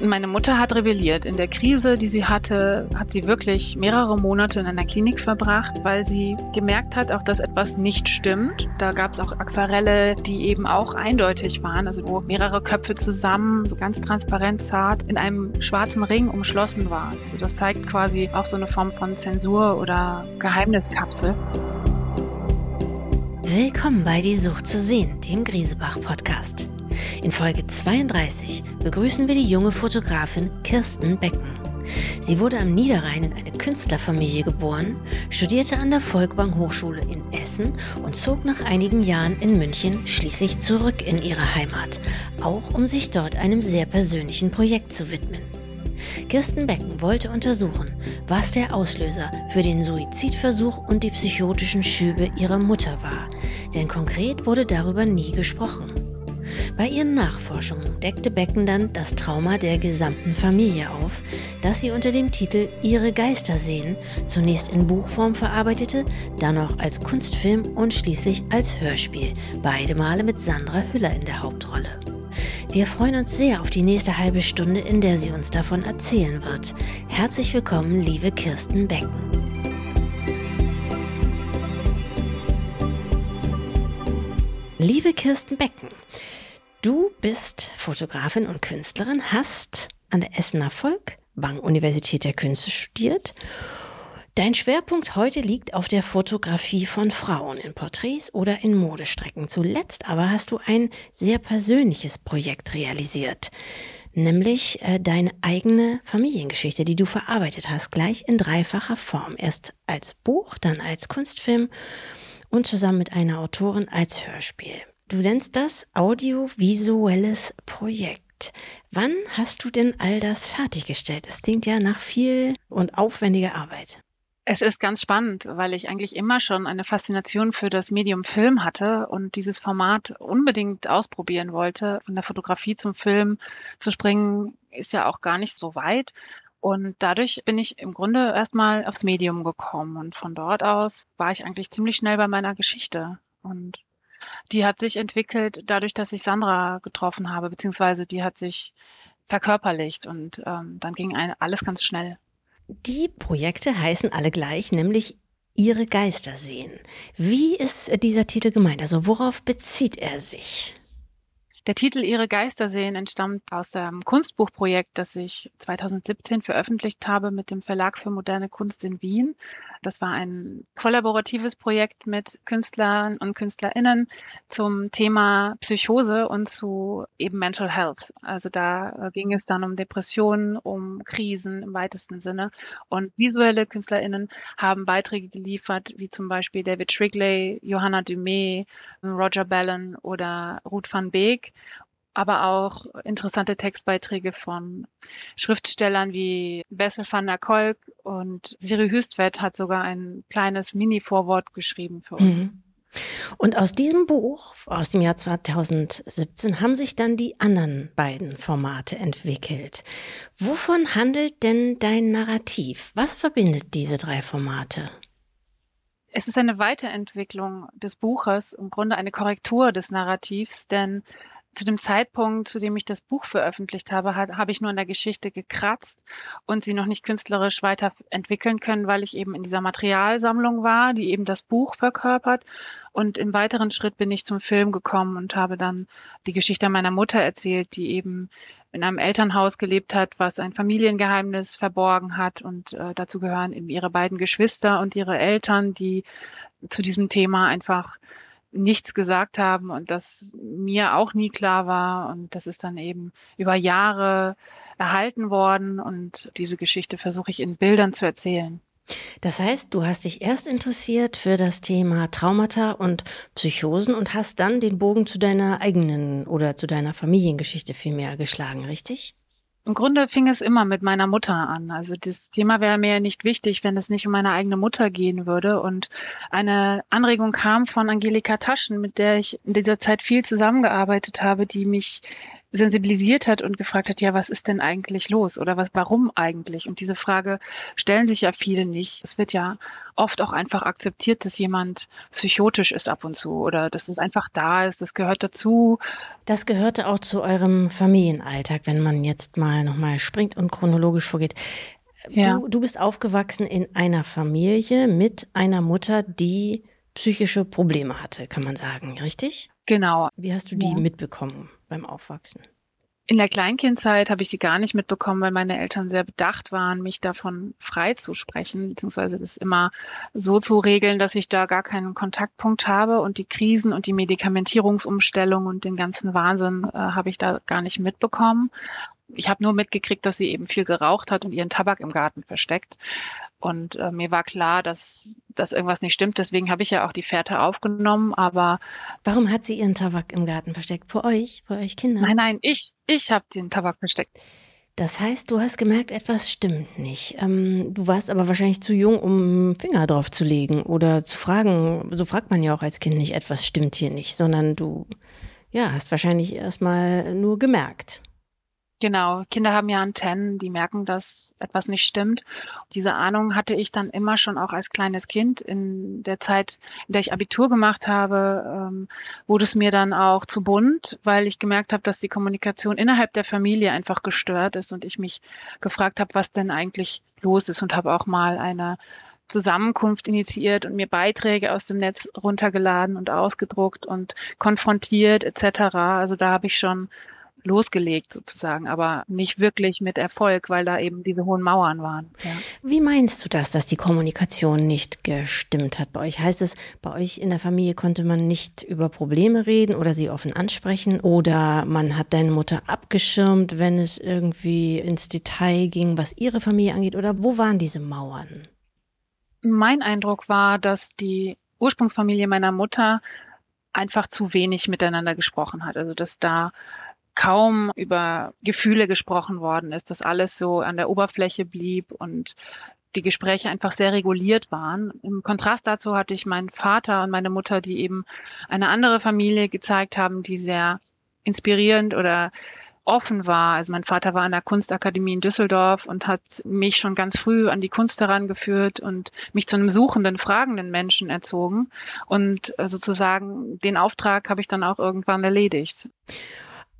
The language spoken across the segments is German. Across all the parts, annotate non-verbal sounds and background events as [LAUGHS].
Meine Mutter hat rebelliert. In der Krise, die sie hatte, hat sie wirklich mehrere Monate in einer Klinik verbracht, weil sie gemerkt hat, auch dass etwas nicht stimmt. Da gab es auch Aquarelle, die eben auch eindeutig waren, also wo mehrere Köpfe zusammen, so ganz transparent zart, in einem schwarzen Ring umschlossen waren. Also das zeigt quasi auch so eine Form von Zensur oder Geheimniskapsel. Willkommen bei Die Sucht zu sehen, dem Griesebach-Podcast. In Folge 32 begrüßen wir die junge Fotografin Kirsten Becken. Sie wurde am Niederrhein in eine Künstlerfamilie geboren, studierte an der Volkwang Hochschule in Essen und zog nach einigen Jahren in München schließlich zurück in ihre Heimat, auch um sich dort einem sehr persönlichen Projekt zu widmen. Kirsten Becken wollte untersuchen, was der Auslöser für den Suizidversuch und die psychotischen Schübe ihrer Mutter war, denn konkret wurde darüber nie gesprochen. Bei ihren Nachforschungen deckte Becken dann das Trauma der gesamten Familie auf, das sie unter dem Titel Ihre Geister sehen zunächst in Buchform verarbeitete, dann auch als Kunstfilm und schließlich als Hörspiel, beide Male mit Sandra Hüller in der Hauptrolle. Wir freuen uns sehr auf die nächste halbe Stunde, in der sie uns davon erzählen wird. Herzlich willkommen, liebe Kirsten Becken. Liebe Kirsten Becken, Du bist Fotografin und Künstlerin, hast an der Essener Volkwang Universität der Künste studiert. Dein Schwerpunkt heute liegt auf der Fotografie von Frauen in Porträts oder in Modestrecken. Zuletzt aber hast du ein sehr persönliches Projekt realisiert, nämlich äh, deine eigene Familiengeschichte, die du verarbeitet hast, gleich in dreifacher Form. Erst als Buch, dann als Kunstfilm und zusammen mit einer Autorin als Hörspiel. Du nennst das audiovisuelles Projekt. Wann hast du denn all das fertiggestellt? Es klingt ja nach viel und aufwendiger Arbeit. Es ist ganz spannend, weil ich eigentlich immer schon eine Faszination für das Medium Film hatte und dieses Format unbedingt ausprobieren wollte. Von der Fotografie zum Film zu springen, ist ja auch gar nicht so weit. Und dadurch bin ich im Grunde erstmal aufs Medium gekommen. Und von dort aus war ich eigentlich ziemlich schnell bei meiner Geschichte. Und die hat sich entwickelt dadurch, dass ich Sandra getroffen habe, beziehungsweise die hat sich verkörperlicht und ähm, dann ging alles ganz schnell. Die Projekte heißen alle gleich, nämlich Ihre Geister sehen. Wie ist dieser Titel gemeint? Also worauf bezieht er sich? Der Titel Ihre Geister sehen entstammt aus dem Kunstbuchprojekt, das ich 2017 veröffentlicht habe mit dem Verlag für moderne Kunst in Wien. Das war ein kollaboratives Projekt mit Künstlern und Künstlerinnen zum Thema Psychose und zu eben Mental Health. Also da ging es dann um Depressionen, um Krisen im weitesten Sinne. Und visuelle Künstlerinnen haben Beiträge geliefert, wie zum Beispiel David Shrigley, Johanna Dumé, Roger Ballon oder Ruth van Beek aber auch interessante Textbeiträge von Schriftstellern wie Bessel van der Kolk und Siri Hüstvedt hat sogar ein kleines Mini-Vorwort geschrieben für uns. Mhm. Und aus diesem Buch aus dem Jahr 2017 haben sich dann die anderen beiden Formate entwickelt. Wovon handelt denn dein Narrativ? Was verbindet diese drei Formate? Es ist eine Weiterentwicklung des Buches, im Grunde eine Korrektur des Narrativs, denn zu dem Zeitpunkt, zu dem ich das Buch veröffentlicht habe, hat, habe ich nur in der Geschichte gekratzt und sie noch nicht künstlerisch weiterentwickeln können, weil ich eben in dieser Materialsammlung war, die eben das Buch verkörpert. Und im weiteren Schritt bin ich zum Film gekommen und habe dann die Geschichte meiner Mutter erzählt, die eben in einem Elternhaus gelebt hat, was ein Familiengeheimnis verborgen hat. Und äh, dazu gehören eben ihre beiden Geschwister und ihre Eltern, die zu diesem Thema einfach nichts gesagt haben und das mir auch nie klar war. Und das ist dann eben über Jahre erhalten worden und diese Geschichte versuche ich in Bildern zu erzählen. Das heißt, du hast dich erst interessiert für das Thema Traumata und Psychosen und hast dann den Bogen zu deiner eigenen oder zu deiner Familiengeschichte vielmehr geschlagen, richtig? Im Grunde fing es immer mit meiner Mutter an. Also das Thema wäre mir nicht wichtig, wenn es nicht um meine eigene Mutter gehen würde. Und eine Anregung kam von Angelika Taschen, mit der ich in dieser Zeit viel zusammengearbeitet habe, die mich sensibilisiert hat und gefragt hat, ja, was ist denn eigentlich los oder was, warum eigentlich? Und diese Frage stellen sich ja viele nicht. Es wird ja oft auch einfach akzeptiert, dass jemand psychotisch ist ab und zu oder dass es einfach da ist, das gehört dazu. Das gehörte auch zu eurem Familienalltag, wenn man jetzt mal nochmal springt und chronologisch vorgeht. Ja. Du, du bist aufgewachsen in einer Familie mit einer Mutter, die psychische Probleme hatte, kann man sagen, richtig? Genau. Wie hast du die ja. mitbekommen beim Aufwachsen? In der Kleinkindzeit habe ich sie gar nicht mitbekommen, weil meine Eltern sehr bedacht waren, mich davon frei zu sprechen, beziehungsweise das immer so zu regeln, dass ich da gar keinen Kontaktpunkt habe und die Krisen und die Medikamentierungsumstellung und den ganzen Wahnsinn äh, habe ich da gar nicht mitbekommen. Ich habe nur mitgekriegt, dass sie eben viel geraucht hat und ihren Tabak im Garten versteckt. Und äh, mir war klar, dass, dass irgendwas nicht stimmt. Deswegen habe ich ja auch die Fährte aufgenommen. Aber warum hat sie ihren Tabak im Garten versteckt? Vor euch, vor euch Kinder? Nein, nein, ich, ich habe den Tabak versteckt. Das heißt, du hast gemerkt, etwas stimmt nicht. Ähm, du warst aber wahrscheinlich zu jung, um Finger drauf zu legen oder zu fragen. So fragt man ja auch als Kind nicht, etwas stimmt hier nicht, sondern du ja, hast wahrscheinlich erstmal nur gemerkt. Genau, Kinder haben ja Antennen, die merken, dass etwas nicht stimmt. Diese Ahnung hatte ich dann immer schon auch als kleines Kind. In der Zeit, in der ich Abitur gemacht habe, ähm, wurde es mir dann auch zu bunt, weil ich gemerkt habe, dass die Kommunikation innerhalb der Familie einfach gestört ist und ich mich gefragt habe, was denn eigentlich los ist und habe auch mal eine Zusammenkunft initiiert und mir Beiträge aus dem Netz runtergeladen und ausgedruckt und konfrontiert etc. Also da habe ich schon losgelegt sozusagen, aber nicht wirklich mit Erfolg, weil da eben diese hohen Mauern waren. Ja. Wie meinst du das, dass die Kommunikation nicht gestimmt hat bei euch? Heißt es, bei euch in der Familie konnte man nicht über Probleme reden oder sie offen ansprechen oder man hat deine Mutter abgeschirmt, wenn es irgendwie ins Detail ging, was ihre Familie angeht oder wo waren diese Mauern? Mein Eindruck war, dass die Ursprungsfamilie meiner Mutter einfach zu wenig miteinander gesprochen hat. Also dass da kaum über Gefühle gesprochen worden ist, dass alles so an der Oberfläche blieb und die Gespräche einfach sehr reguliert waren. Im Kontrast dazu hatte ich meinen Vater und meine Mutter, die eben eine andere Familie gezeigt haben, die sehr inspirierend oder offen war. Also mein Vater war an der Kunstakademie in Düsseldorf und hat mich schon ganz früh an die Kunst herangeführt und mich zu einem suchenden, fragenden Menschen erzogen. Und äh, sozusagen den Auftrag habe ich dann auch irgendwann erledigt.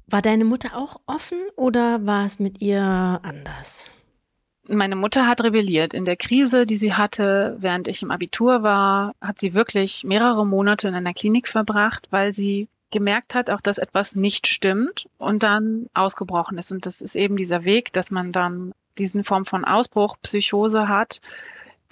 War deine Mutter auch offen oder war es mit ihr anders? Meine Mutter hat rebelliert. In der Krise, die sie hatte, während ich im Abitur war, hat sie wirklich mehrere Monate in einer Klinik verbracht, weil sie gemerkt hat, auch dass etwas nicht stimmt und dann ausgebrochen ist. Und das ist eben dieser Weg, dass man dann diesen Form von Ausbruch, Psychose hat,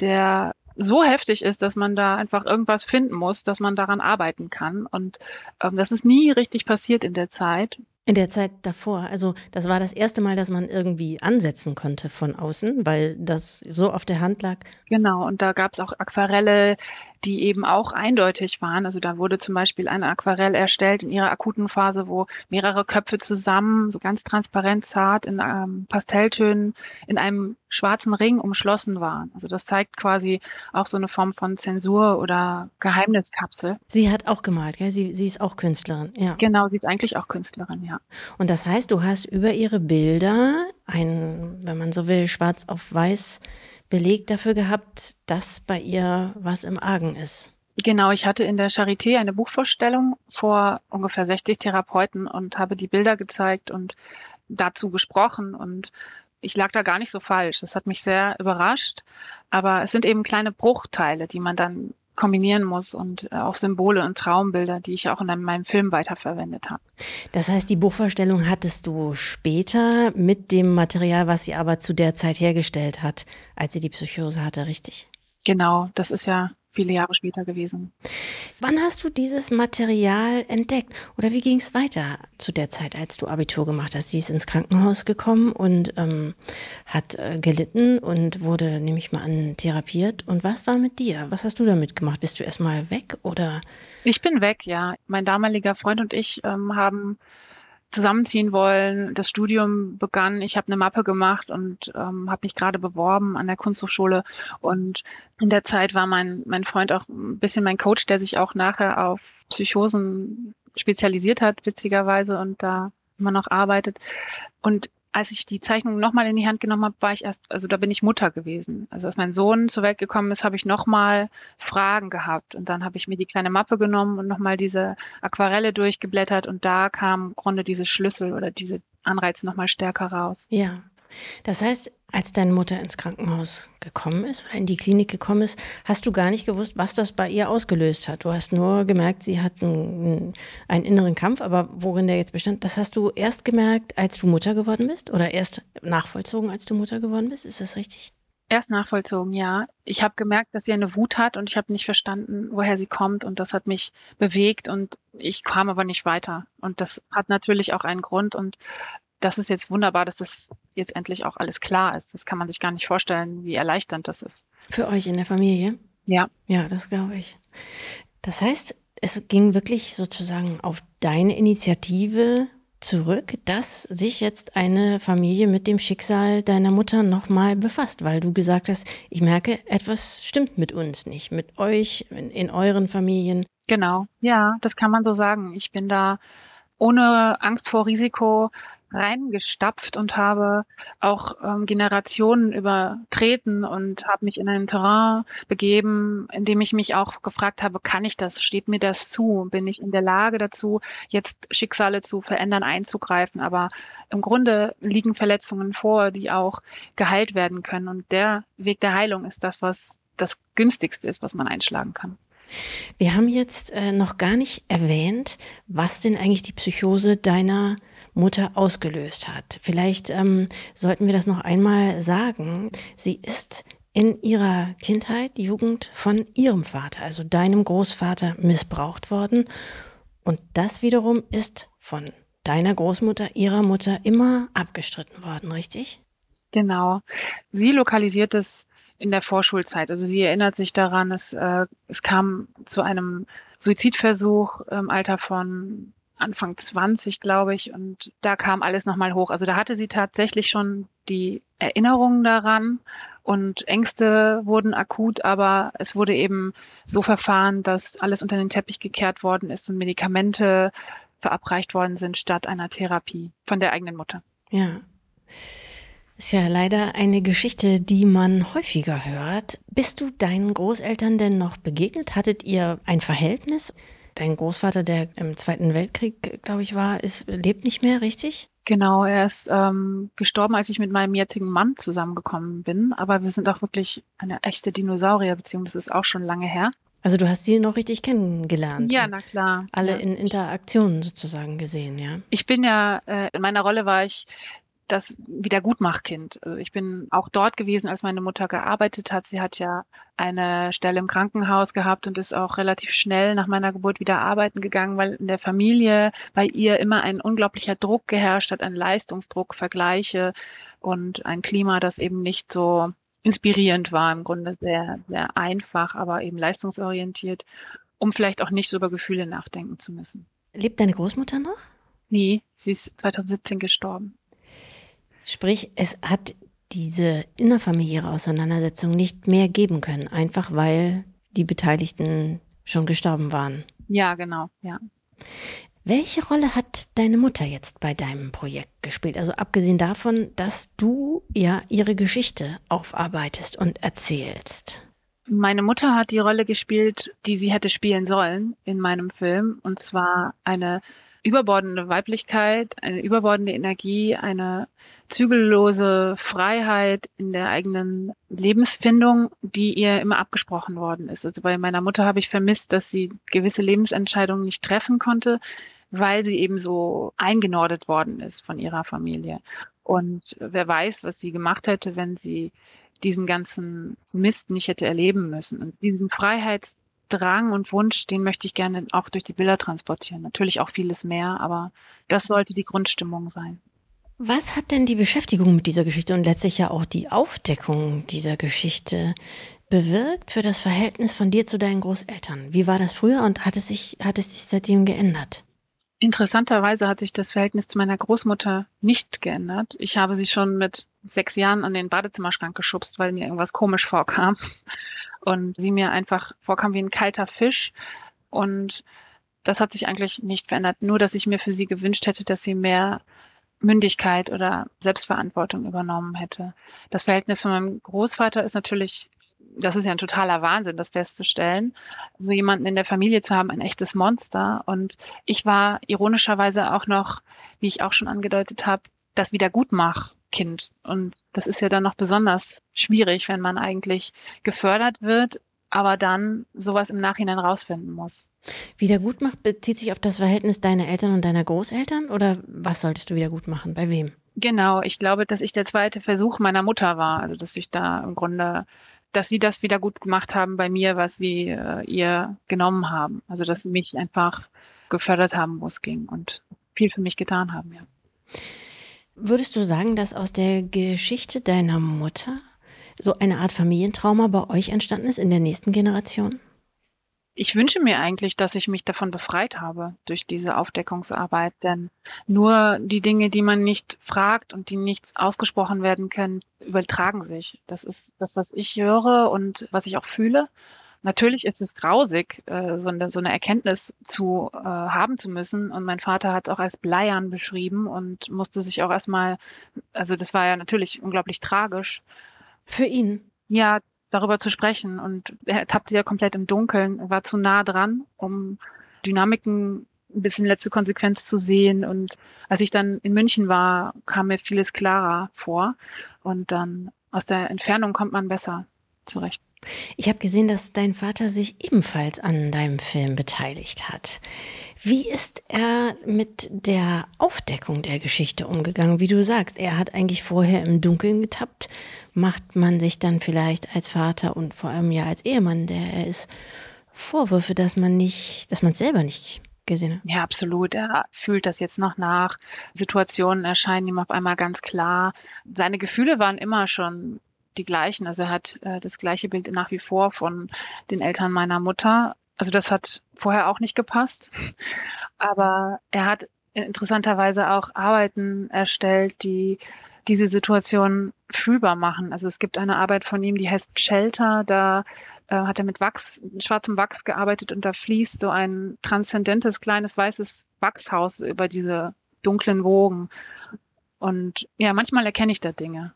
der so heftig ist, dass man da einfach irgendwas finden muss, dass man daran arbeiten kann. Und ähm, das ist nie richtig passiert in der Zeit. In der Zeit davor, also das war das erste Mal, dass man irgendwie ansetzen konnte von außen, weil das so auf der Hand lag. Genau, und da gab es auch Aquarelle, die eben auch eindeutig waren. Also da wurde zum Beispiel ein Aquarell erstellt in ihrer akuten Phase, wo mehrere Köpfe zusammen, so ganz transparent zart in ähm, Pastelltönen in einem schwarzen Ring umschlossen waren. Also das zeigt quasi auch so eine Form von Zensur oder Geheimniskapsel. Sie hat auch gemalt, gell? Sie, sie ist auch Künstlerin, ja. Genau, sie ist eigentlich auch Künstlerin, ja. Und das heißt, du hast über ihre Bilder ein, wenn man so will, schwarz auf weiß Beleg dafür gehabt, dass bei ihr was im Argen ist. Genau, ich hatte in der Charité eine Buchvorstellung vor ungefähr 60 Therapeuten und habe die Bilder gezeigt und dazu gesprochen und ich lag da gar nicht so falsch. Das hat mich sehr überrascht, aber es sind eben kleine Bruchteile, die man dann kombinieren muss und äh, auch Symbole und Traumbilder, die ich auch in meinem Film weiterverwendet habe. Das heißt, die Buchvorstellung hattest du später mit dem Material, was sie aber zu der Zeit hergestellt hat, als sie die Psychose hatte, richtig? Genau, das ist ja viele Jahre später gewesen. Wann hast du dieses Material entdeckt? Oder wie ging es weiter zu der Zeit, als du Abitur gemacht hast? Sie ist ins Krankenhaus gekommen und ähm, hat äh, gelitten und wurde, nehme ich mal an, therapiert. Und was war mit dir? Was hast du damit gemacht? Bist du erstmal weg oder? Ich bin weg, ja. Mein damaliger Freund und ich ähm, haben zusammenziehen wollen. Das Studium begann. Ich habe eine Mappe gemacht und ähm, habe mich gerade beworben an der Kunsthochschule. Und in der Zeit war mein, mein Freund auch ein bisschen mein Coach, der sich auch nachher auf Psychosen spezialisiert hat, witzigerweise. Und da immer noch arbeitet. Und als ich die Zeichnung nochmal in die Hand genommen habe, war ich erst, also da bin ich Mutter gewesen. Also als mein Sohn zur Welt gekommen ist, habe ich nochmal Fragen gehabt. Und dann habe ich mir die kleine Mappe genommen und nochmal diese Aquarelle durchgeblättert und da kam im Grunde diese Schlüssel oder diese Anreize nochmal stärker raus. Ja. Das heißt, als deine Mutter ins Krankenhaus gekommen ist oder in die Klinik gekommen ist, hast du gar nicht gewusst, was das bei ihr ausgelöst hat. Du hast nur gemerkt, sie hat einen, einen inneren Kampf, aber worin der jetzt bestand, das hast du erst gemerkt, als du Mutter geworden bist oder erst nachvollzogen, als du Mutter geworden bist. Ist das richtig? Erst nachvollzogen, ja. Ich habe gemerkt, dass sie eine Wut hat und ich habe nicht verstanden, woher sie kommt und das hat mich bewegt und ich kam aber nicht weiter. Und das hat natürlich auch einen Grund und das ist jetzt wunderbar, dass das jetzt endlich auch alles klar ist. Das kann man sich gar nicht vorstellen, wie erleichternd das ist. Für euch in der Familie? Ja. Ja, das glaube ich. Das heißt, es ging wirklich sozusagen auf deine Initiative zurück, dass sich jetzt eine Familie mit dem Schicksal deiner Mutter nochmal befasst, weil du gesagt hast, ich merke, etwas stimmt mit uns nicht, mit euch, in, in euren Familien. Genau, ja, das kann man so sagen. Ich bin da ohne Angst vor Risiko reingestapft und habe auch ähm, Generationen übertreten und habe mich in ein Terrain begeben, in dem ich mich auch gefragt habe, kann ich das? Steht mir das zu? Bin ich in der Lage dazu, jetzt Schicksale zu verändern, einzugreifen? Aber im Grunde liegen Verletzungen vor, die auch geheilt werden können. Und der Weg der Heilung ist das, was das günstigste ist, was man einschlagen kann. Wir haben jetzt äh, noch gar nicht erwähnt, was denn eigentlich die Psychose deiner Mutter ausgelöst hat. Vielleicht ähm, sollten wir das noch einmal sagen. Sie ist in ihrer Kindheit, Jugend von ihrem Vater, also deinem Großvater, missbraucht worden. Und das wiederum ist von deiner Großmutter, ihrer Mutter immer abgestritten worden, richtig? Genau. Sie lokalisiert es in der Vorschulzeit. Also sie erinnert sich daran, es, äh, es kam zu einem Suizidversuch im Alter von Anfang 20, glaube ich, und da kam alles nochmal hoch. Also da hatte sie tatsächlich schon die Erinnerungen daran und Ängste wurden akut, aber es wurde eben so verfahren, dass alles unter den Teppich gekehrt worden ist und Medikamente verabreicht worden sind statt einer Therapie von der eigenen Mutter. Ja. Ist ja leider eine Geschichte, die man häufiger hört. Bist du deinen Großeltern denn noch begegnet? Hattet ihr ein Verhältnis? Dein Großvater, der im Zweiten Weltkrieg, glaube ich, war, ist, lebt nicht mehr, richtig? Genau, er ist ähm, gestorben, als ich mit meinem jetzigen Mann zusammengekommen bin. Aber wir sind auch wirklich eine echte Dinosaurierbeziehung. Das ist auch schon lange her. Also du hast sie noch richtig kennengelernt. Ja, na klar. Alle ja. in Interaktionen sozusagen gesehen, ja. Ich bin ja, äh, in meiner Rolle war ich das Wiedergutmachkind. Also ich bin auch dort gewesen, als meine Mutter gearbeitet hat. Sie hat ja eine Stelle im Krankenhaus gehabt und ist auch relativ schnell nach meiner Geburt wieder arbeiten gegangen, weil in der Familie bei ihr immer ein unglaublicher Druck geherrscht hat, ein Leistungsdruck, Vergleiche und ein Klima, das eben nicht so inspirierend war, im Grunde sehr, sehr einfach, aber eben leistungsorientiert, um vielleicht auch nicht so über Gefühle nachdenken zu müssen. Lebt deine Großmutter noch? Nee, sie ist 2017 gestorben. Sprich, es hat diese innerfamiliäre Auseinandersetzung nicht mehr geben können, einfach weil die Beteiligten schon gestorben waren. Ja, genau, ja. Welche Rolle hat deine Mutter jetzt bei deinem Projekt gespielt? Also abgesehen davon, dass du ja ihre Geschichte aufarbeitest und erzählst. Meine Mutter hat die Rolle gespielt, die sie hätte spielen sollen in meinem Film, und zwar eine überbordende Weiblichkeit, eine überbordende Energie, eine zügellose Freiheit in der eigenen Lebensfindung, die ihr immer abgesprochen worden ist. Also bei meiner Mutter habe ich vermisst, dass sie gewisse Lebensentscheidungen nicht treffen konnte, weil sie eben so eingenordet worden ist von ihrer Familie. Und wer weiß, was sie gemacht hätte, wenn sie diesen ganzen Mist nicht hätte erleben müssen. Und diesen Freiheitsdrang und Wunsch, den möchte ich gerne auch durch die Bilder transportieren. Natürlich auch vieles mehr, aber das sollte die Grundstimmung sein. Was hat denn die Beschäftigung mit dieser Geschichte und letztlich ja auch die Aufdeckung dieser Geschichte bewirkt für das Verhältnis von dir zu deinen Großeltern? Wie war das früher und hat es sich, hat es sich seitdem geändert? Interessanterweise hat sich das Verhältnis zu meiner Großmutter nicht geändert. Ich habe sie schon mit sechs Jahren an den Badezimmerschrank geschubst, weil mir irgendwas komisch vorkam. [LAUGHS] Und sie mir einfach vorkam wie ein kalter Fisch. Und das hat sich eigentlich nicht verändert. Nur, dass ich mir für sie gewünscht hätte, dass sie mehr Mündigkeit oder Selbstverantwortung übernommen hätte. Das Verhältnis von meinem Großvater ist natürlich, das ist ja ein totaler Wahnsinn, das festzustellen, so jemanden in der Familie zu haben, ein echtes Monster. Und ich war ironischerweise auch noch, wie ich auch schon angedeutet habe, das Wiedergutmach-Kind. Und das ist ja dann noch besonders schwierig, wenn man eigentlich gefördert wird, aber dann sowas im Nachhinein rausfinden muss. Wiedergutmacht bezieht sich auf das Verhältnis deiner Eltern und deiner Großeltern oder was solltest du wieder gut machen? Bei wem? Genau, ich glaube, dass ich der zweite Versuch meiner Mutter war. Also dass ich da im Grunde, dass sie das wieder gut gemacht haben bei mir, was sie äh, ihr genommen haben. Also dass sie mich einfach gefördert haben, wo es ging und viel für mich getan haben, ja. Würdest du sagen, dass aus der Geschichte deiner Mutter so eine Art Familientrauma bei euch entstanden ist in der nächsten Generation? Ich wünsche mir eigentlich, dass ich mich davon befreit habe durch diese Aufdeckungsarbeit, denn nur die Dinge, die man nicht fragt und die nicht ausgesprochen werden können, übertragen sich. Das ist das, was ich höre und was ich auch fühle. Natürlich ist es grausig, äh, so, eine, Erkenntnis zu äh, haben zu müssen. Und mein Vater hat es auch als Bleiern beschrieben und musste sich auch erstmal, also das war ja natürlich unglaublich tragisch, für ihn? Ja, darüber zu sprechen. Und er tappte ja komplett im Dunkeln, war zu nah dran, um Dynamiken ein bisschen letzte Konsequenz zu sehen. Und als ich dann in München war, kam mir vieles klarer vor. Und dann aus der Entfernung kommt man besser zurecht. Ich habe gesehen, dass dein Vater sich ebenfalls an deinem Film beteiligt hat. Wie ist er mit der Aufdeckung der Geschichte umgegangen? Wie du sagst, er hat eigentlich vorher im Dunkeln getappt. Macht man sich dann vielleicht als Vater und vor allem ja als Ehemann, der er ist, Vorwürfe, dass man nicht, dass man es selber nicht gesehen hat? Ja, absolut. Er fühlt das jetzt noch nach. Situationen erscheinen ihm auf einmal ganz klar. Seine Gefühle waren immer schon die gleichen. Also er hat äh, das gleiche Bild nach wie vor von den Eltern meiner Mutter. Also das hat vorher auch nicht gepasst. [LAUGHS] Aber er hat interessanterweise auch Arbeiten erstellt, die diese Situation fühlbar machen. Also es gibt eine Arbeit von ihm, die heißt Shelter. Da äh, hat er mit Wachs, schwarzem Wachs gearbeitet und da fließt so ein transzendentes kleines weißes Wachshaus über diese dunklen Wogen. Und ja, manchmal erkenne ich da Dinge.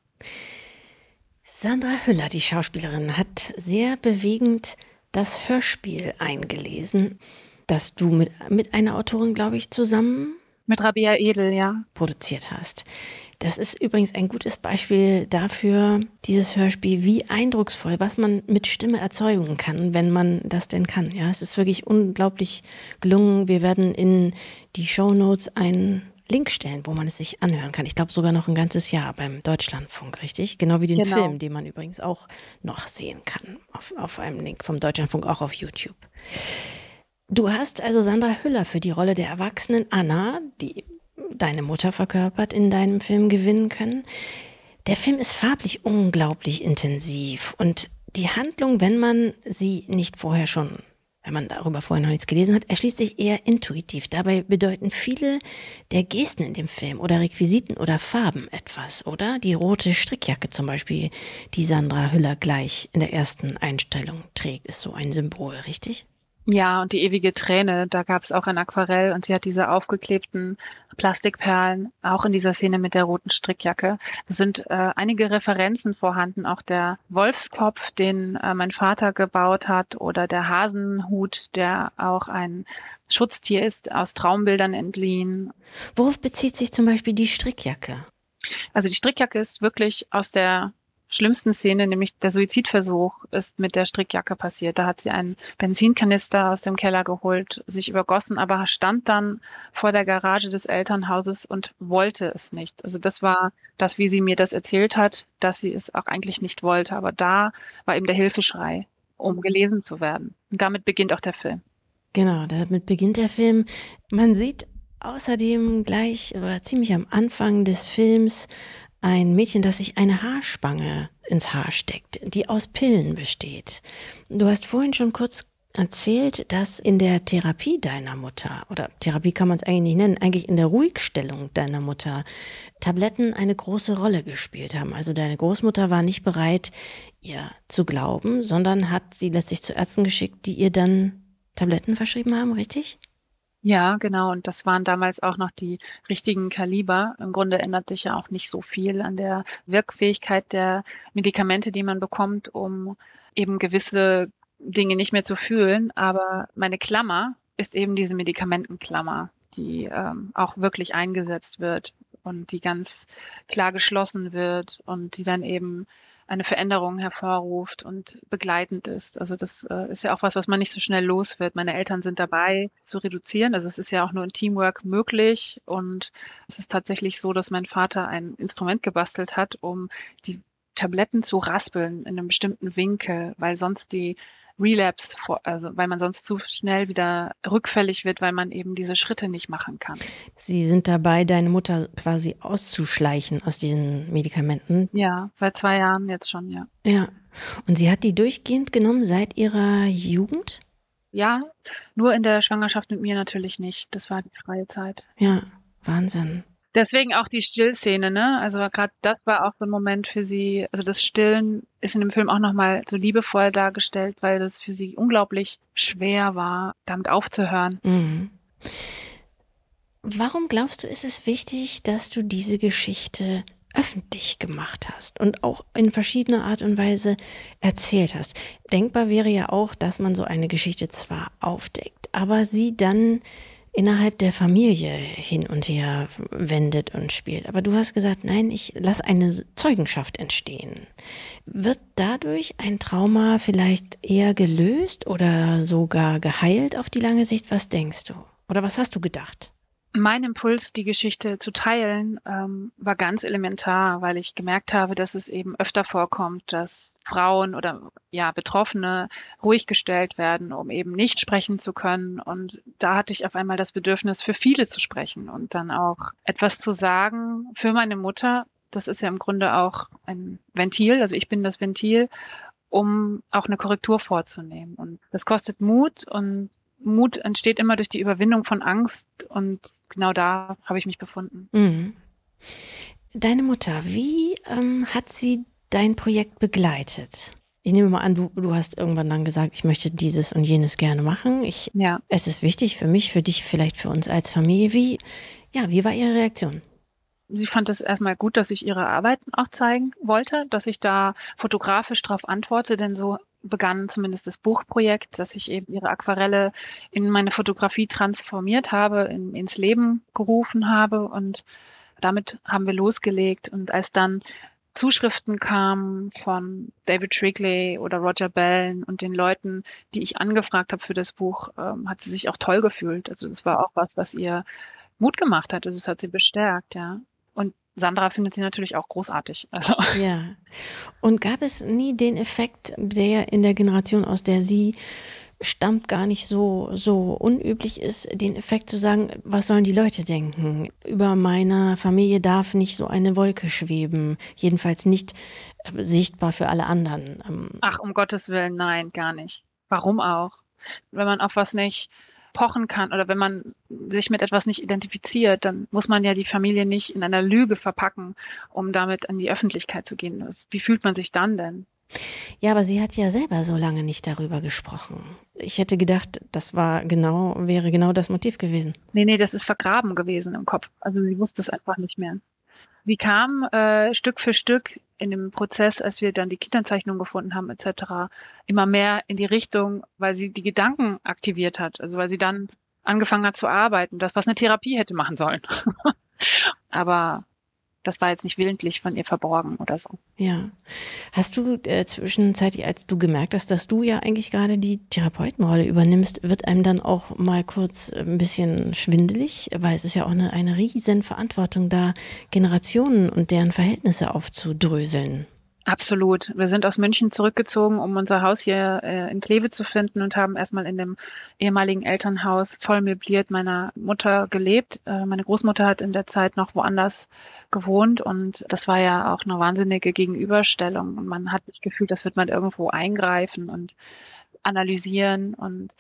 Sandra Hüller, die Schauspielerin, hat sehr bewegend das Hörspiel eingelesen, das du mit, mit einer Autorin, glaube ich, zusammen mit Rabia Edel, ja. produziert hast. Das ist übrigens ein gutes Beispiel dafür, dieses Hörspiel, wie eindrucksvoll, was man mit Stimme erzeugen kann, wenn man das denn kann. Ja, es ist wirklich unglaublich gelungen. Wir werden in die Show Notes ein Link stellen, wo man es sich anhören kann. Ich glaube sogar noch ein ganzes Jahr beim Deutschlandfunk, richtig? Genau wie den genau. Film, den man übrigens auch noch sehen kann auf, auf einem Link vom Deutschlandfunk, auch auf YouTube. Du hast also Sandra Hüller für die Rolle der erwachsenen Anna, die deine Mutter verkörpert, in deinem Film gewinnen können. Der Film ist farblich unglaublich intensiv und die Handlung, wenn man sie nicht vorher schon wenn man darüber vorher noch nichts gelesen hat, erschließt sich eher intuitiv. Dabei bedeuten viele der Gesten in dem Film oder Requisiten oder Farben etwas, oder? Die rote Strickjacke zum Beispiel, die Sandra Hüller gleich in der ersten Einstellung trägt, ist so ein Symbol, richtig? Ja, und die ewige Träne, da gab es auch ein Aquarell und sie hat diese aufgeklebten Plastikperlen, auch in dieser Szene mit der roten Strickjacke. Es sind äh, einige Referenzen vorhanden, auch der Wolfskopf, den äh, mein Vater gebaut hat, oder der Hasenhut, der auch ein Schutztier ist, aus Traumbildern entliehen. Worauf bezieht sich zum Beispiel die Strickjacke? Also die Strickjacke ist wirklich aus der schlimmsten Szene, nämlich der Suizidversuch, ist mit der Strickjacke passiert. Da hat sie einen Benzinkanister aus dem Keller geholt, sich übergossen, aber stand dann vor der Garage des Elternhauses und wollte es nicht. Also das war das, wie sie mir das erzählt hat, dass sie es auch eigentlich nicht wollte. Aber da war eben der Hilfeschrei, um gelesen zu werden. Und damit beginnt auch der Film. Genau, damit beginnt der Film. Man sieht außerdem gleich oder ziemlich am Anfang des Films ein Mädchen, das sich eine Haarspange ins Haar steckt, die aus Pillen besteht. Du hast vorhin schon kurz erzählt, dass in der Therapie deiner Mutter, oder Therapie kann man es eigentlich nicht nennen, eigentlich in der Ruhigstellung deiner Mutter, Tabletten eine große Rolle gespielt haben. Also deine Großmutter war nicht bereit, ihr zu glauben, sondern hat sie letztlich zu Ärzten geschickt, die ihr dann Tabletten verschrieben haben, richtig? Ja, genau. Und das waren damals auch noch die richtigen Kaliber. Im Grunde ändert sich ja auch nicht so viel an der Wirkfähigkeit der Medikamente, die man bekommt, um eben gewisse Dinge nicht mehr zu fühlen. Aber meine Klammer ist eben diese Medikamentenklammer, die ähm, auch wirklich eingesetzt wird und die ganz klar geschlossen wird und die dann eben eine Veränderung hervorruft und begleitend ist. Also das äh, ist ja auch was, was man nicht so schnell los wird. Meine Eltern sind dabei zu reduzieren. Also es ist ja auch nur in Teamwork möglich. Und es ist tatsächlich so, dass mein Vater ein Instrument gebastelt hat, um die Tabletten zu raspeln in einem bestimmten Winkel, weil sonst die Relapse, also weil man sonst zu schnell wieder rückfällig wird, weil man eben diese Schritte nicht machen kann. Sie sind dabei, deine Mutter quasi auszuschleichen aus diesen Medikamenten. Ja, seit zwei Jahren jetzt schon, ja. Ja. Und sie hat die durchgehend genommen seit ihrer Jugend? Ja, nur in der Schwangerschaft mit mir natürlich nicht. Das war die freie Zeit. Ja, Wahnsinn. Deswegen auch die Stillszene, ne? Also gerade das war auch so ein Moment für sie. Also das Stillen ist in dem Film auch nochmal so liebevoll dargestellt, weil das für sie unglaublich schwer war, damit aufzuhören. Mhm. Warum glaubst du, ist es wichtig, dass du diese Geschichte öffentlich gemacht hast und auch in verschiedener Art und Weise erzählt hast? Denkbar wäre ja auch, dass man so eine Geschichte zwar aufdeckt, aber sie dann innerhalb der Familie hin und her wendet und spielt. Aber du hast gesagt, nein, ich lasse eine Zeugenschaft entstehen. Wird dadurch ein Trauma vielleicht eher gelöst oder sogar geheilt auf die lange Sicht? Was denkst du? Oder was hast du gedacht? Mein Impuls, die Geschichte zu teilen, ähm, war ganz elementar, weil ich gemerkt habe, dass es eben öfter vorkommt, dass Frauen oder ja Betroffene ruhig gestellt werden, um eben nicht sprechen zu können. Und da hatte ich auf einmal das Bedürfnis, für viele zu sprechen und dann auch etwas zu sagen für meine Mutter. Das ist ja im Grunde auch ein Ventil, also ich bin das Ventil, um auch eine Korrektur vorzunehmen. Und das kostet Mut und Mut entsteht immer durch die Überwindung von Angst und genau da habe ich mich befunden. Mhm. Deine Mutter, wie ähm, hat sie dein Projekt begleitet? Ich nehme mal an, du, du hast irgendwann dann gesagt, ich möchte dieses und jenes gerne machen. Ich, ja. Es ist wichtig für mich, für dich, vielleicht für uns als Familie. Wie, ja, wie war ihre Reaktion? Sie fand es erstmal gut, dass ich ihre Arbeiten auch zeigen wollte, dass ich da fotografisch darauf antworte, denn so begann zumindest das Buchprojekt, dass ich eben ihre Aquarelle in meine Fotografie transformiert habe, in, ins Leben gerufen habe und damit haben wir losgelegt und als dann Zuschriften kamen von David Shrigley oder Roger Bellen und den Leuten, die ich angefragt habe für das Buch, ähm, hat sie sich auch toll gefühlt. Also das war auch was, was ihr Mut gemacht hat. Also es hat sie bestärkt, ja. Und Sandra findet sie natürlich auch großartig. Also. Ja. Und gab es nie den Effekt, der in der Generation, aus der sie stammt, gar nicht so, so unüblich ist, den Effekt zu sagen, was sollen die Leute denken? Über meiner Familie darf nicht so eine Wolke schweben. Jedenfalls nicht sichtbar für alle anderen. Ähm, Ach, um Gottes Willen, nein, gar nicht. Warum auch? Wenn man auf was nicht pochen kann oder wenn man sich mit etwas nicht identifiziert, dann muss man ja die Familie nicht in einer Lüge verpacken, um damit an die Öffentlichkeit zu gehen. Wie fühlt man sich dann denn? Ja, aber sie hat ja selber so lange nicht darüber gesprochen. Ich hätte gedacht, das war genau, wäre genau das Motiv gewesen. Nee, nee, das ist vergraben gewesen im Kopf. Also sie wusste es einfach nicht mehr. Sie kam äh, Stück für Stück in dem Prozess, als wir dann die Kindernzeichnung gefunden haben etc., immer mehr in die Richtung, weil sie die Gedanken aktiviert hat. Also weil sie dann angefangen hat zu arbeiten, das, was eine Therapie hätte machen sollen. [LAUGHS] Aber das war jetzt nicht willentlich von ihr verborgen oder so. Ja. Hast du äh, zwischenzeitlich, als du gemerkt hast, dass du ja eigentlich gerade die Therapeutenrolle übernimmst, wird einem dann auch mal kurz ein bisschen schwindelig, weil es ist ja auch eine, eine riesen Verantwortung da, Generationen und deren Verhältnisse aufzudröseln. Absolut. Wir sind aus München zurückgezogen, um unser Haus hier äh, in Kleve zu finden und haben erstmal in dem ehemaligen Elternhaus voll möbliert meiner Mutter gelebt. Äh, meine Großmutter hat in der Zeit noch woanders gewohnt und das war ja auch eine wahnsinnige Gegenüberstellung. Und man hat das Gefühl, das wird man irgendwo eingreifen und analysieren und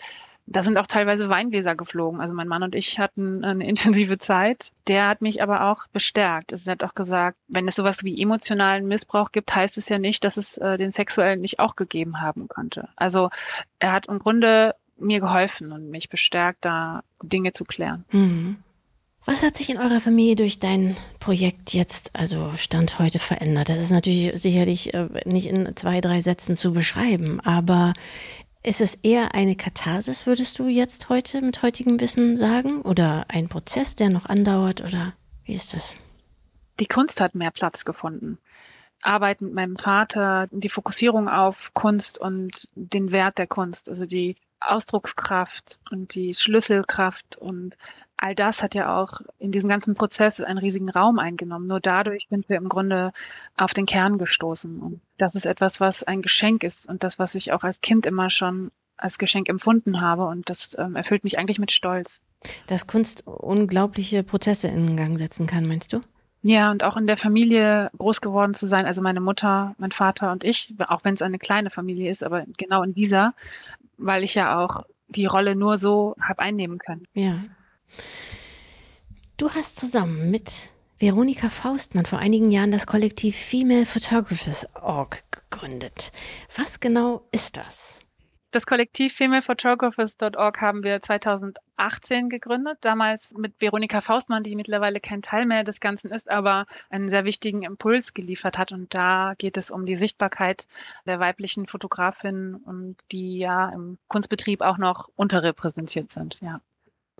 da sind auch teilweise Weingläser geflogen. Also mein Mann und ich hatten eine [LAUGHS] intensive Zeit. Der hat mich aber auch bestärkt. Also er hat auch gesagt, wenn es sowas wie emotionalen Missbrauch gibt, heißt es ja nicht, dass es äh, den sexuellen nicht auch gegeben haben könnte. Also er hat im Grunde mir geholfen und mich bestärkt, da Dinge zu klären. Mhm. Was hat sich in eurer Familie durch dein Projekt jetzt, also Stand heute, verändert? Das ist natürlich sicherlich äh, nicht in zwei, drei Sätzen zu beschreiben, aber ist es eher eine Katharsis, würdest du jetzt heute mit heutigem Wissen sagen? Oder ein Prozess, der noch andauert? Oder wie ist das? Die Kunst hat mehr Platz gefunden. Arbeit mit meinem Vater, die Fokussierung auf Kunst und den Wert der Kunst, also die Ausdruckskraft und die Schlüsselkraft und all das hat ja auch in diesem ganzen Prozess einen riesigen Raum eingenommen. Nur dadurch sind wir im Grunde auf den Kern gestoßen. Und das ist etwas, was ein Geschenk ist und das, was ich auch als Kind immer schon als Geschenk empfunden habe. Und das ähm, erfüllt mich eigentlich mit Stolz. Dass Kunst unglaubliche Prozesse in Gang setzen kann, meinst du? Ja, und auch in der Familie groß geworden zu sein, also meine Mutter, mein Vater und ich, auch wenn es eine kleine Familie ist, aber genau in dieser, weil ich ja auch die Rolle nur so habe einnehmen können. Ja. Du hast zusammen mit Veronika Faustmann vor einigen Jahren das Kollektiv Female Photographers Org gegründet. Was genau ist das? Das Kollektiv femalePhotographers.org haben wir 2018 gegründet, damals mit Veronika Faustmann, die mittlerweile kein Teil mehr des Ganzen ist, aber einen sehr wichtigen Impuls geliefert hat. Und da geht es um die Sichtbarkeit der weiblichen Fotografinnen und die ja im Kunstbetrieb auch noch unterrepräsentiert sind. Ja.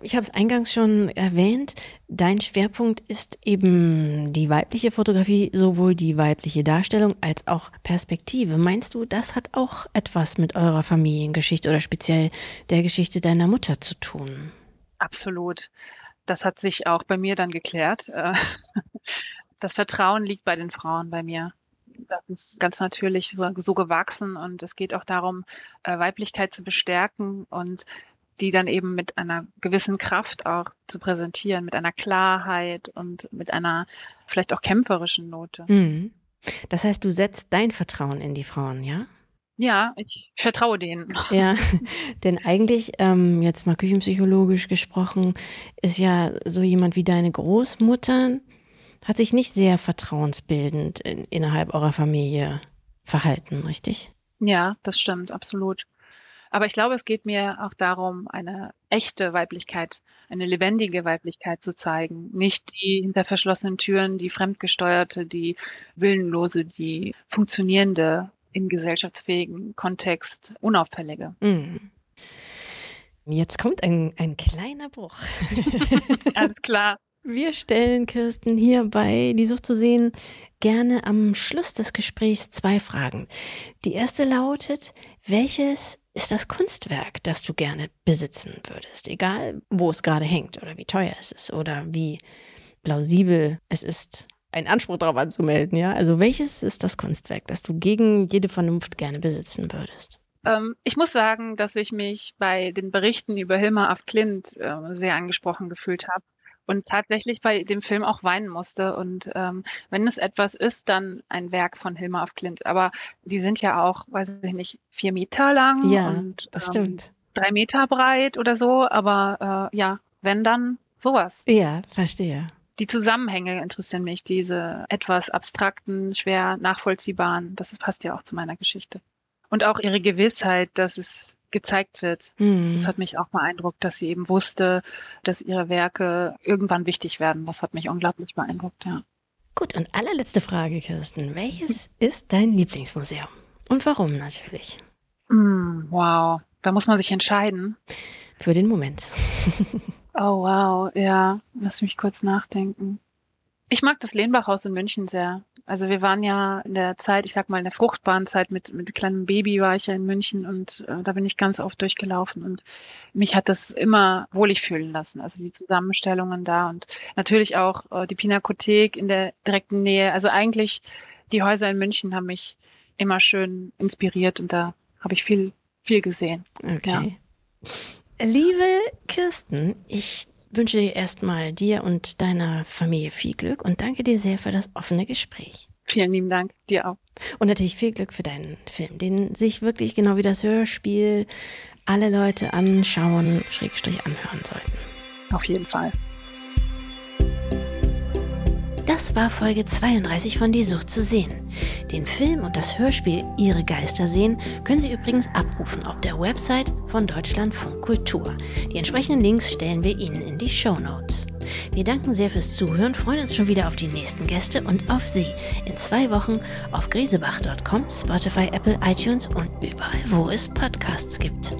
Ich habe es eingangs schon erwähnt, dein Schwerpunkt ist eben die weibliche Fotografie, sowohl die weibliche Darstellung als auch Perspektive. Meinst du, das hat auch etwas mit eurer Familiengeschichte oder speziell der Geschichte deiner Mutter zu tun? Absolut. Das hat sich auch bei mir dann geklärt. Äh, [LAUGHS] das Vertrauen liegt bei den Frauen bei mir das ist ganz natürlich so, so, gewachsen und es geht auch darum, äh, Weiblichkeit zu bestärken und die dann eben mit einer gewissen Kraft auch zu präsentieren, mit einer Klarheit und mit einer vielleicht auch kämpferischen Note. Mhm. Das heißt, du setzt dein Vertrauen in die Frauen, ja? Ja, ich vertraue denen. [LAUGHS] Ja, denn eigentlich, ähm, jetzt mal küchenpsychologisch gesprochen, ist ja so jemand wie deine Großmutter, hat sich nicht sehr vertrauensbildend in, innerhalb eurer Familie verhalten, richtig? Ja, das stimmt, absolut. Aber ich glaube, es geht mir auch darum, eine echte Weiblichkeit, eine lebendige Weiblichkeit zu zeigen. Nicht die hinter verschlossenen Türen, die fremdgesteuerte, die willenlose, die funktionierende, in gesellschaftsfähigen Kontext unauffällige. Mhm. Jetzt kommt ein, ein kleiner Bruch. [LAUGHS] [LAUGHS] Alles klar. Wir stellen Kirsten hier bei Die Sucht zu sehen gerne am Schluss des Gesprächs zwei Fragen. Die erste lautet, welches ist das Kunstwerk, das du gerne besitzen würdest, egal wo es gerade hängt oder wie teuer es ist oder wie plausibel es ist, einen Anspruch darauf anzumelden, ja? Also welches ist das Kunstwerk, das du gegen jede Vernunft gerne besitzen würdest? Ähm, ich muss sagen, dass ich mich bei den Berichten über Hilma af Klint äh, sehr angesprochen gefühlt habe und tatsächlich bei dem Film auch weinen musste. Und ähm, wenn es etwas ist, dann ein Werk von Hilma af Klint. Aber die sind ja auch, weiß ich nicht, vier Meter lang ja, und das ähm, stimmt. drei Meter breit oder so. Aber äh, ja, wenn dann sowas. Ja, verstehe. Die Zusammenhänge interessieren mich, diese etwas abstrakten, schwer nachvollziehbaren. Das passt ja auch zu meiner Geschichte. Und auch ihre Gewissheit, dass es gezeigt wird. Mhm. Das hat mich auch beeindruckt, dass sie eben wusste, dass ihre Werke irgendwann wichtig werden. Das hat mich unglaublich beeindruckt, ja. Gut, und allerletzte Frage, Kirsten. Welches ist dein Lieblingsmuseum? Und warum natürlich? Mm, wow, da muss man sich entscheiden. Für den Moment. [LAUGHS] oh, wow, ja. Lass mich kurz nachdenken. Ich mag das Lehnbachhaus in München sehr. Also wir waren ja in der Zeit, ich sag mal in der fruchtbaren Zeit mit, mit kleinem Baby war ich ja in München und äh, da bin ich ganz oft durchgelaufen und mich hat das immer wohlig fühlen lassen. Also die Zusammenstellungen da und natürlich auch äh, die Pinakothek in der direkten Nähe. Also eigentlich die Häuser in München haben mich immer schön inspiriert und da habe ich viel, viel gesehen. Okay. Ja. Liebe Kirsten, ich wünsche dir erstmal dir und deiner Familie viel Glück und danke dir sehr für das offene Gespräch. Vielen lieben Dank, dir auch. Und natürlich viel Glück für deinen Film, den sich wirklich genau wie das Hörspiel alle Leute anschauen, Schrägstrich anhören sollten. Auf jeden Fall. Das war Folge 32 von Die Sucht zu sehen. Den Film und das Hörspiel Ihre Geister sehen können Sie übrigens abrufen auf der Website von Deutschlandfunk Kultur. Die entsprechenden Links stellen wir Ihnen in die Show Notes. Wir danken sehr fürs Zuhören, freuen uns schon wieder auf die nächsten Gäste und auf Sie in zwei Wochen auf grisebach.com, Spotify, Apple, iTunes und überall, wo es Podcasts gibt.